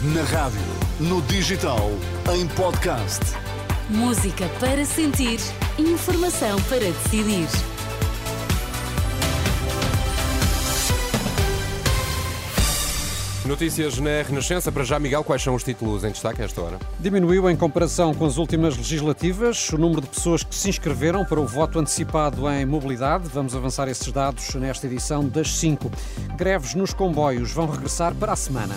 Na rádio, no digital, em podcast. Música para sentir, informação para decidir. Notícias na Renascença. Para já, Miguel, quais são os títulos em destaque a esta hora? Diminuiu em comparação com as últimas legislativas o número de pessoas que se inscreveram para o voto antecipado em mobilidade. Vamos avançar esses dados nesta edição das 5. Greves nos comboios vão regressar para a semana.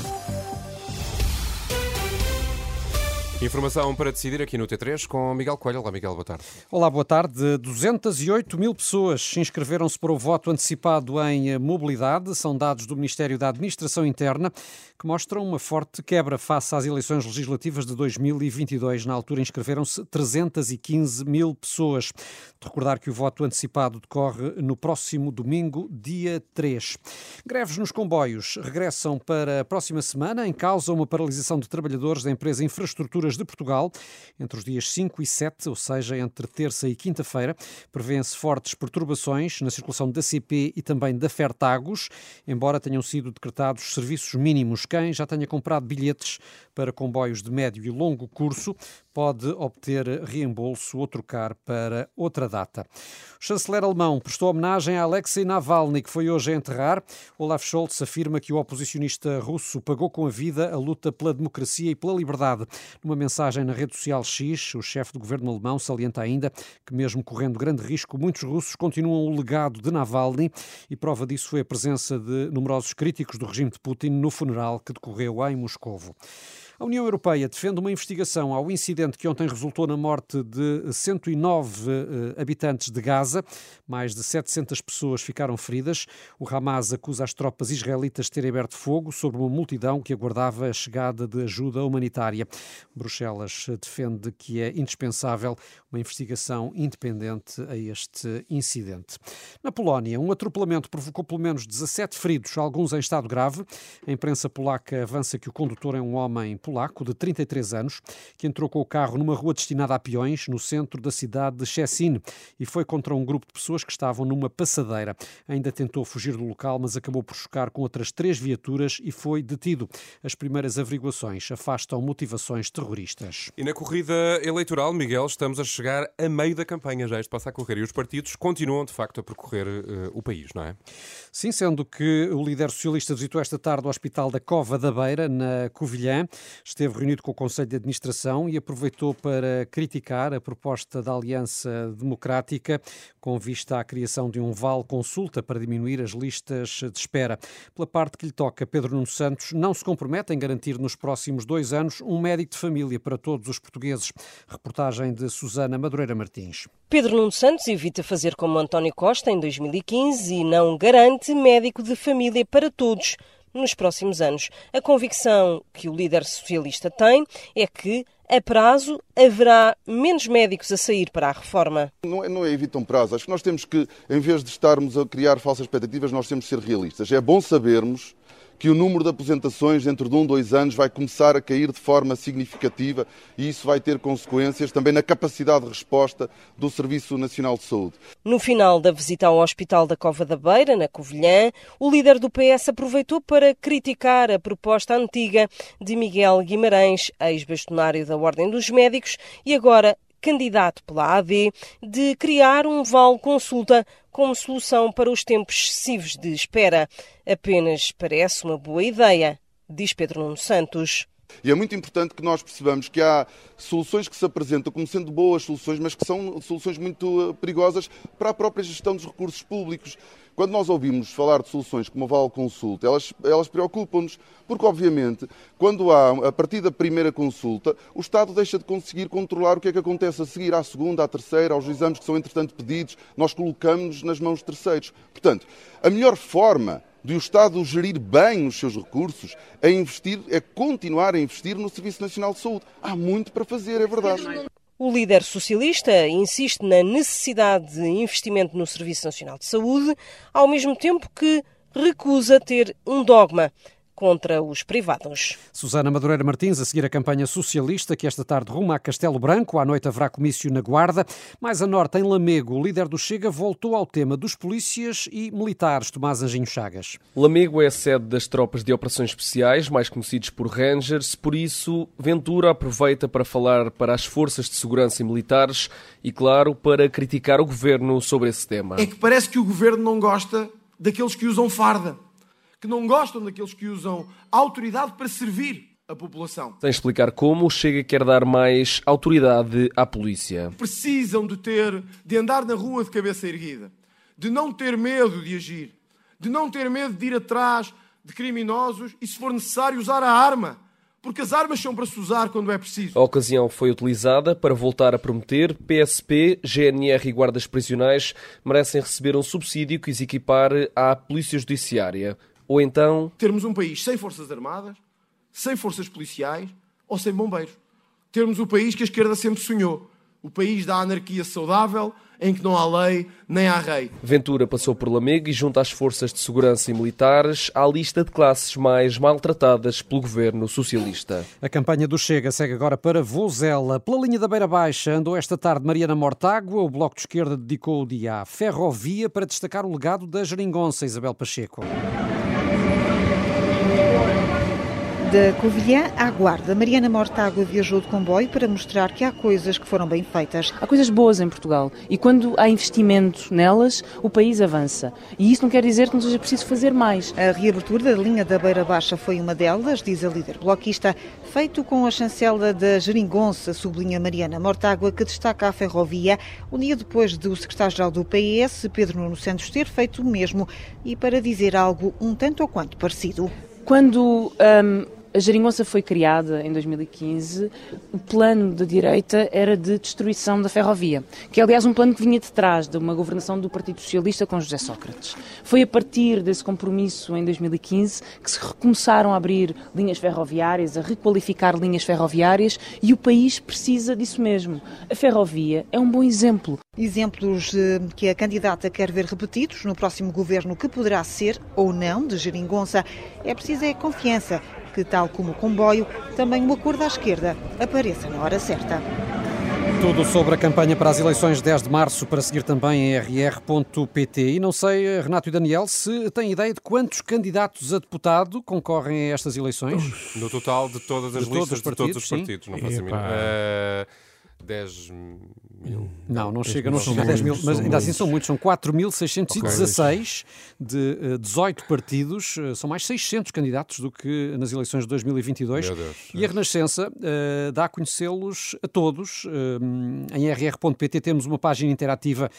Informação para decidir aqui no T3 com Miguel Coelho. Olá, Miguel, boa tarde. Olá, boa tarde. 208 mil pessoas se inscreveram-se para o voto antecipado em mobilidade. São dados do Ministério da Administração Interna que mostram uma forte quebra face às eleições legislativas de 2022. Na altura inscreveram-se 315 mil pessoas. De recordar que o voto antecipado decorre no próximo domingo, dia 3. Greves nos comboios regressam para a próxima semana. Em causa uma paralisação de trabalhadores da empresa Infraestruturas de Portugal entre os dias 5 e 7, ou seja, entre terça e quinta-feira. Prevêem-se fortes perturbações na circulação da CP e também da Fertagos, embora tenham sido decretados serviços mínimos. Quem já tenha comprado bilhetes para comboios de médio e longo curso pode obter reembolso ou trocar para outra data. O chanceler alemão prestou homenagem a Alexei Navalny, que foi hoje a enterrar. Olaf Scholz afirma que o oposicionista russo pagou com a vida a luta pela democracia e pela liberdade. Numa mensagem na rede social X, o chefe do governo alemão salienta ainda que, mesmo correndo grande risco, muitos russos continuam o legado de Navalny e prova disso foi a presença de numerosos críticos do regime de Putin no funeral que decorreu em Moscovo. A União Europeia defende uma investigação ao incidente que ontem resultou na morte de 109 eh, habitantes de Gaza. Mais de 700 pessoas ficaram feridas. O Hamas acusa as tropas israelitas de terem aberto fogo sobre uma multidão que aguardava a chegada de ajuda humanitária. Bruxelas defende que é indispensável uma investigação independente a este incidente. Na Polónia, um atropelamento provocou pelo menos 17 feridos, alguns em estado grave. A imprensa polaca avança que o condutor é um homem polaco de 33 anos que entrou com o carro numa rua destinada a peões no centro da cidade de Szczecin e foi contra um grupo de pessoas que estavam numa passadeira. Ainda tentou fugir do local, mas acabou por chocar com outras três viaturas e foi detido. As primeiras averiguações afastam motivações terroristas. E na corrida eleitoral, Miguel, estamos a chegar a meio da campanha, já isto passa a correr, e os partidos continuam de facto a percorrer uh, o país, não é? Sim, sendo que o líder socialista visitou esta tarde o Hospital da Cova da Beira, na Covilhã, esteve reunido com o Conselho de Administração e aproveitou para criticar a proposta da Aliança Democrática com vista à criação de um vale consulta para diminuir as listas de espera. Pela parte que lhe toca, Pedro Nuno Santos não se compromete em garantir nos próximos dois anos um médico de família para todos os portugueses. Reportagem de Susana Madureira Martins. Pedro Nuno Santos evita fazer como António Costa em 2015 e não garante médico de família para todos nos próximos anos. A convicção que o líder socialista tem é que a prazo haverá menos médicos a sair para a reforma. Não é, não é evita um prazo. Acho que nós temos que, em vez de estarmos a criar falsas expectativas, nós temos que ser realistas. É bom sabermos que o número de aposentações dentro de um, dois anos vai começar a cair de forma significativa e isso vai ter consequências também na capacidade de resposta do Serviço Nacional de Saúde. No final da visita ao Hospital da Cova da Beira, na Covilhã, o líder do PS aproveitou para criticar a proposta antiga de Miguel Guimarães, ex-bastonário da Ordem dos Médicos e agora candidato pela AD, de criar um vale consulta como solução para os tempos excessivos de espera. Apenas parece uma boa ideia, diz Pedro Nuno Santos. E é muito importante que nós percebamos que há soluções que se apresentam como sendo boas soluções, mas que são soluções muito eh, perigosas para a própria gestão dos recursos públicos. Quando nós ouvimos falar de soluções como a Val Consulta, elas, elas preocupam-nos, porque, obviamente, quando há, a partir da primeira consulta, o Estado deixa de conseguir controlar o que é que acontece a seguir à segunda, à terceira, aos exames que são, entretanto, pedidos, nós colocamos-nos nas mãos de terceiros. Portanto, a melhor forma de o Estado gerir bem os seus recursos, é investir, é continuar a investir no Serviço Nacional de Saúde. Há muito para fazer, é verdade. O líder socialista insiste na necessidade de investimento no Serviço Nacional de Saúde, ao mesmo tempo que recusa ter um dogma contra os privados. Susana Madureira Martins, a seguir a campanha socialista, que esta tarde ruma a Castelo Branco. À noite haverá comício na Guarda. Mais a norte, em Lamego, o líder do Chega voltou ao tema dos polícias e militares. Tomás Anjinho Chagas. Lamego é a sede das tropas de operações especiais, mais conhecidos por Rangers, por isso Ventura aproveita para falar para as forças de segurança e militares e, claro, para criticar o governo sobre esse tema. É que parece que o governo não gosta daqueles que usam farda que não gostam daqueles que usam a autoridade para servir a população. Sem explicar como, o Chega quer dar mais autoridade à polícia. Precisam de ter, de andar na rua de cabeça erguida, de não ter medo de agir, de não ter medo de ir atrás de criminosos e, se for necessário, usar a arma. Porque as armas são para se usar quando é preciso. A ocasião foi utilizada para voltar a prometer PSP, GNR e guardas prisionais merecem receber um subsídio que os equipar à Polícia Judiciária. Ou então. Termos um país sem forças armadas, sem forças policiais ou sem bombeiros. Termos o país que a esquerda sempre sonhou. O país da anarquia saudável, em que não há lei nem há rei. Ventura passou por Lamego e, junto às forças de segurança e militares, à lista de classes mais maltratadas pelo governo socialista. A campanha do Chega segue agora para Vozela. Pela linha da Beira Baixa andou esta tarde Mariana Mortágua. O Bloco de Esquerda dedicou o dia à ferrovia para destacar o legado da geringonça Isabel Pacheco. Da Covilhã à Guarda, Mariana Mortágua viajou de comboio para mostrar que há coisas que foram bem feitas. Há coisas boas em Portugal e quando há investimento nelas, o país avança. E isso não quer dizer que não seja preciso fazer mais. A reabertura da linha da Beira Baixa foi uma delas, diz a líder bloquista, feito com a chancela da Geringonça, sublinha Mariana Mortágua, que destaca a ferrovia, um dia depois do secretário-geral do PS, Pedro Nuno Santos, ter feito o mesmo e para dizer algo um tanto ou quanto parecido. Quando um, a Jeringonça foi criada em 2015. O plano da direita era de destruição da ferrovia, que é, aliás, um plano que vinha de trás de uma governação do Partido Socialista com José Sócrates. Foi a partir desse compromisso, em 2015, que se recomeçaram a abrir linhas ferroviárias, a requalificar linhas ferroviárias e o país precisa disso mesmo. A ferrovia é um bom exemplo. Exemplos eh, que a candidata quer ver repetidos no próximo governo, que poderá ser ou não de Jeringonça. É preciso é confiança que, tal como o comboio, também o acordo à esquerda apareça na hora certa. Tudo sobre a campanha para as eleições 10 de março, para seguir também em rr.pt. E não sei, Renato e Daniel, se têm ideia de quantos candidatos a deputado concorrem a estas eleições? No total de todas as de listas todos partidos, de todos os partidos, sim. não faço a mínima. Uh, 10 mil. Não, não chega, não chega a 10 mil, mas ainda assim são muitos, são 4.616 de uh, 18 partidos, uh, são mais 600 candidatos do que nas eleições de 2022. E a Renascença uh, dá a conhecê-los a todos. em rr.pt temos uma página interativa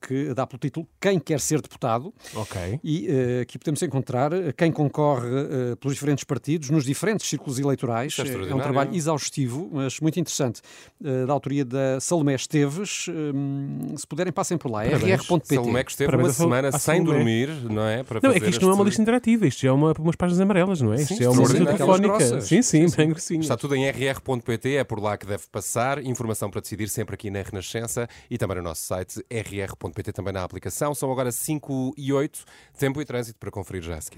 que dá pelo título Quem quer ser deputado. Ok. E aqui podemos encontrar quem concorre pelos diferentes partidos, nos diferentes círculos eleitorais. É, é um trabalho exaustivo, mas muito interessante, da autoria da Salomé Esteves. se puderem, passem por lá. rr.pt. Salomé que esteve uma semana sem dormir, não é? Para não, é que isto não é uma lista interativa, isto já é uma, umas páginas amarelas, não é? Sim, isto é uma lista telefónica. Sim, sim, bem grossinho. Está tudo em rr.pt, é por lá que deve passar. Informação para decidir sempre aqui na Renascença e também no nosso site rr.pt, também na aplicação. São agora 5 e 8, tempo e trânsito para conferir já a seguir.